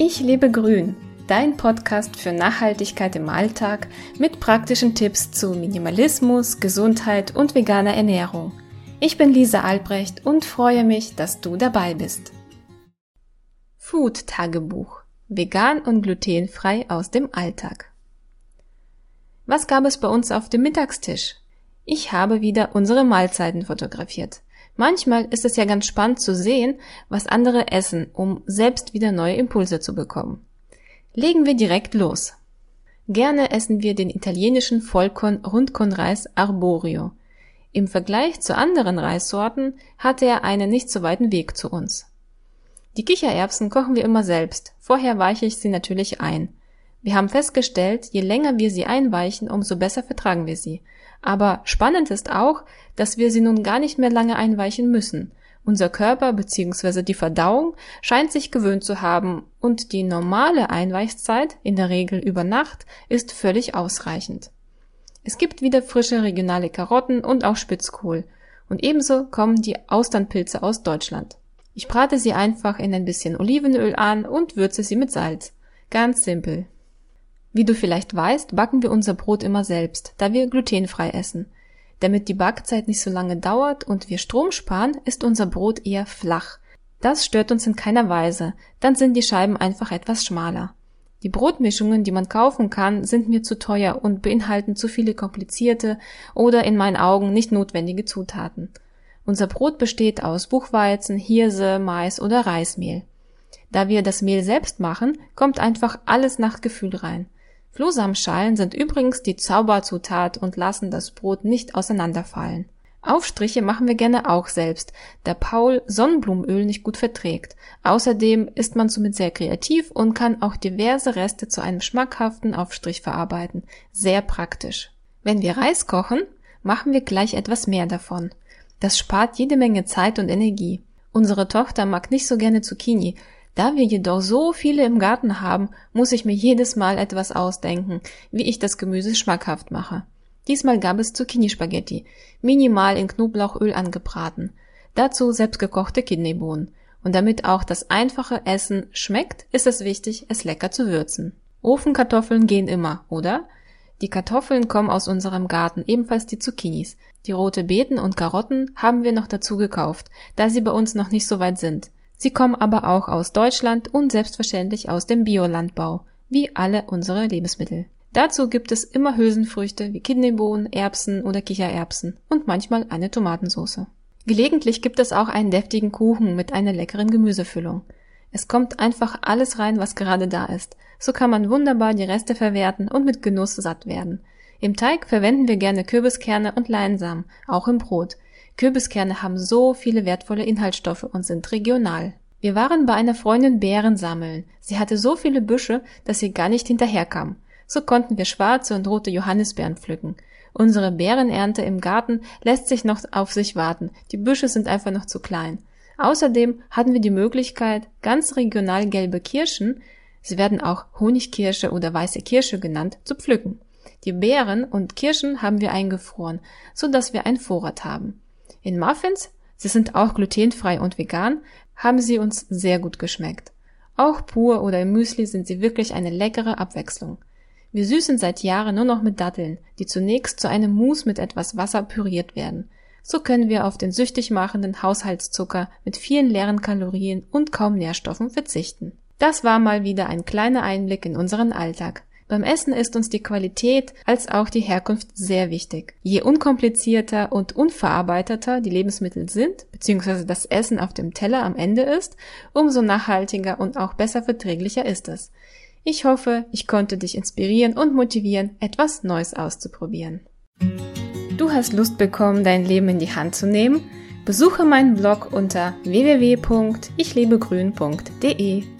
Ich lebe grün, dein Podcast für Nachhaltigkeit im Alltag mit praktischen Tipps zu Minimalismus, Gesundheit und veganer Ernährung. Ich bin Lisa Albrecht und freue mich, dass du dabei bist. Food Tagebuch. Vegan und glutenfrei aus dem Alltag. Was gab es bei uns auf dem Mittagstisch? Ich habe wieder unsere Mahlzeiten fotografiert. Manchmal ist es ja ganz spannend zu sehen, was andere essen, um selbst wieder neue Impulse zu bekommen. Legen wir direkt los. Gerne essen wir den italienischen Vollkorn-Rundkornreis Arborio. Im Vergleich zu anderen Reissorten hatte er einen nicht so weiten Weg zu uns. Die Kichererbsen kochen wir immer selbst. Vorher weiche ich sie natürlich ein. Wir haben festgestellt, je länger wir sie einweichen, umso besser vertragen wir sie. Aber spannend ist auch, dass wir sie nun gar nicht mehr lange einweichen müssen. Unser Körper bzw. die Verdauung scheint sich gewöhnt zu haben und die normale Einweichzeit, in der Regel über Nacht, ist völlig ausreichend. Es gibt wieder frische regionale Karotten und auch Spitzkohl. Und ebenso kommen die Austernpilze aus Deutschland. Ich brate sie einfach in ein bisschen Olivenöl an und würze sie mit Salz. Ganz simpel. Wie du vielleicht weißt, backen wir unser Brot immer selbst, da wir glutenfrei essen. Damit die Backzeit nicht so lange dauert und wir Strom sparen, ist unser Brot eher flach. Das stört uns in keiner Weise, dann sind die Scheiben einfach etwas schmaler. Die Brotmischungen, die man kaufen kann, sind mir zu teuer und beinhalten zu viele komplizierte oder in meinen Augen nicht notwendige Zutaten. Unser Brot besteht aus Buchweizen, Hirse, Mais oder Reismehl. Da wir das Mehl selbst machen, kommt einfach alles nach Gefühl rein. Flohsamenschalen sind übrigens die Zauberzutat und lassen das Brot nicht auseinanderfallen. Aufstriche machen wir gerne auch selbst, da Paul Sonnenblumenöl nicht gut verträgt. Außerdem ist man somit sehr kreativ und kann auch diverse Reste zu einem schmackhaften Aufstrich verarbeiten. Sehr praktisch. Wenn wir Reis kochen, machen wir gleich etwas mehr davon. Das spart jede Menge Zeit und Energie. Unsere Tochter mag nicht so gerne Zucchini, da wir jedoch so viele im Garten haben, muss ich mir jedes Mal etwas ausdenken, wie ich das Gemüse schmackhaft mache. Diesmal gab es Zucchini-Spaghetti, minimal in Knoblauchöl angebraten. Dazu selbstgekochte Kidneybohnen. Und damit auch das einfache Essen schmeckt, ist es wichtig, es lecker zu würzen. Ofenkartoffeln gehen immer, oder? Die Kartoffeln kommen aus unserem Garten, ebenfalls die Zucchinis. Die rote Beeten und Karotten haben wir noch dazu gekauft, da sie bei uns noch nicht so weit sind. Sie kommen aber auch aus Deutschland und selbstverständlich aus dem Biolandbau, wie alle unsere Lebensmittel. Dazu gibt es immer Hülsenfrüchte wie Kidneybohnen, Erbsen oder Kichererbsen und manchmal eine Tomatensauce. Gelegentlich gibt es auch einen deftigen Kuchen mit einer leckeren Gemüsefüllung. Es kommt einfach alles rein, was gerade da ist. So kann man wunderbar die Reste verwerten und mit Genuss satt werden. Im Teig verwenden wir gerne Kürbiskerne und Leinsamen, auch im Brot. Kürbiskerne haben so viele wertvolle Inhaltsstoffe und sind regional. Wir waren bei einer Freundin Beeren sammeln. Sie hatte so viele Büsche, dass sie gar nicht hinterherkam. So konnten wir schwarze und rote Johannisbeeren pflücken. Unsere Beerenernte im Garten lässt sich noch auf sich warten. Die Büsche sind einfach noch zu klein. Außerdem hatten wir die Möglichkeit, ganz regional gelbe Kirschen, sie werden auch Honigkirsche oder weiße Kirsche genannt, zu pflücken. Die Beeren und Kirschen haben wir eingefroren, so dass wir einen Vorrat haben. In Muffins, sie sind auch glutenfrei und vegan, haben sie uns sehr gut geschmeckt. Auch pur oder im Müsli sind sie wirklich eine leckere Abwechslung. Wir süßen seit Jahren nur noch mit Datteln, die zunächst zu einem Mousse mit etwas Wasser püriert werden. So können wir auf den süchtig machenden Haushaltszucker mit vielen leeren Kalorien und kaum Nährstoffen verzichten. Das war mal wieder ein kleiner Einblick in unseren Alltag. Beim Essen ist uns die Qualität als auch die Herkunft sehr wichtig. Je unkomplizierter und unverarbeiteter die Lebensmittel sind, beziehungsweise das Essen auf dem Teller am Ende ist, umso nachhaltiger und auch besser verträglicher ist es. Ich hoffe, ich konnte dich inspirieren und motivieren, etwas Neues auszuprobieren. Du hast Lust bekommen, dein Leben in die Hand zu nehmen? Besuche meinen Blog unter www.ichlebegrün.de.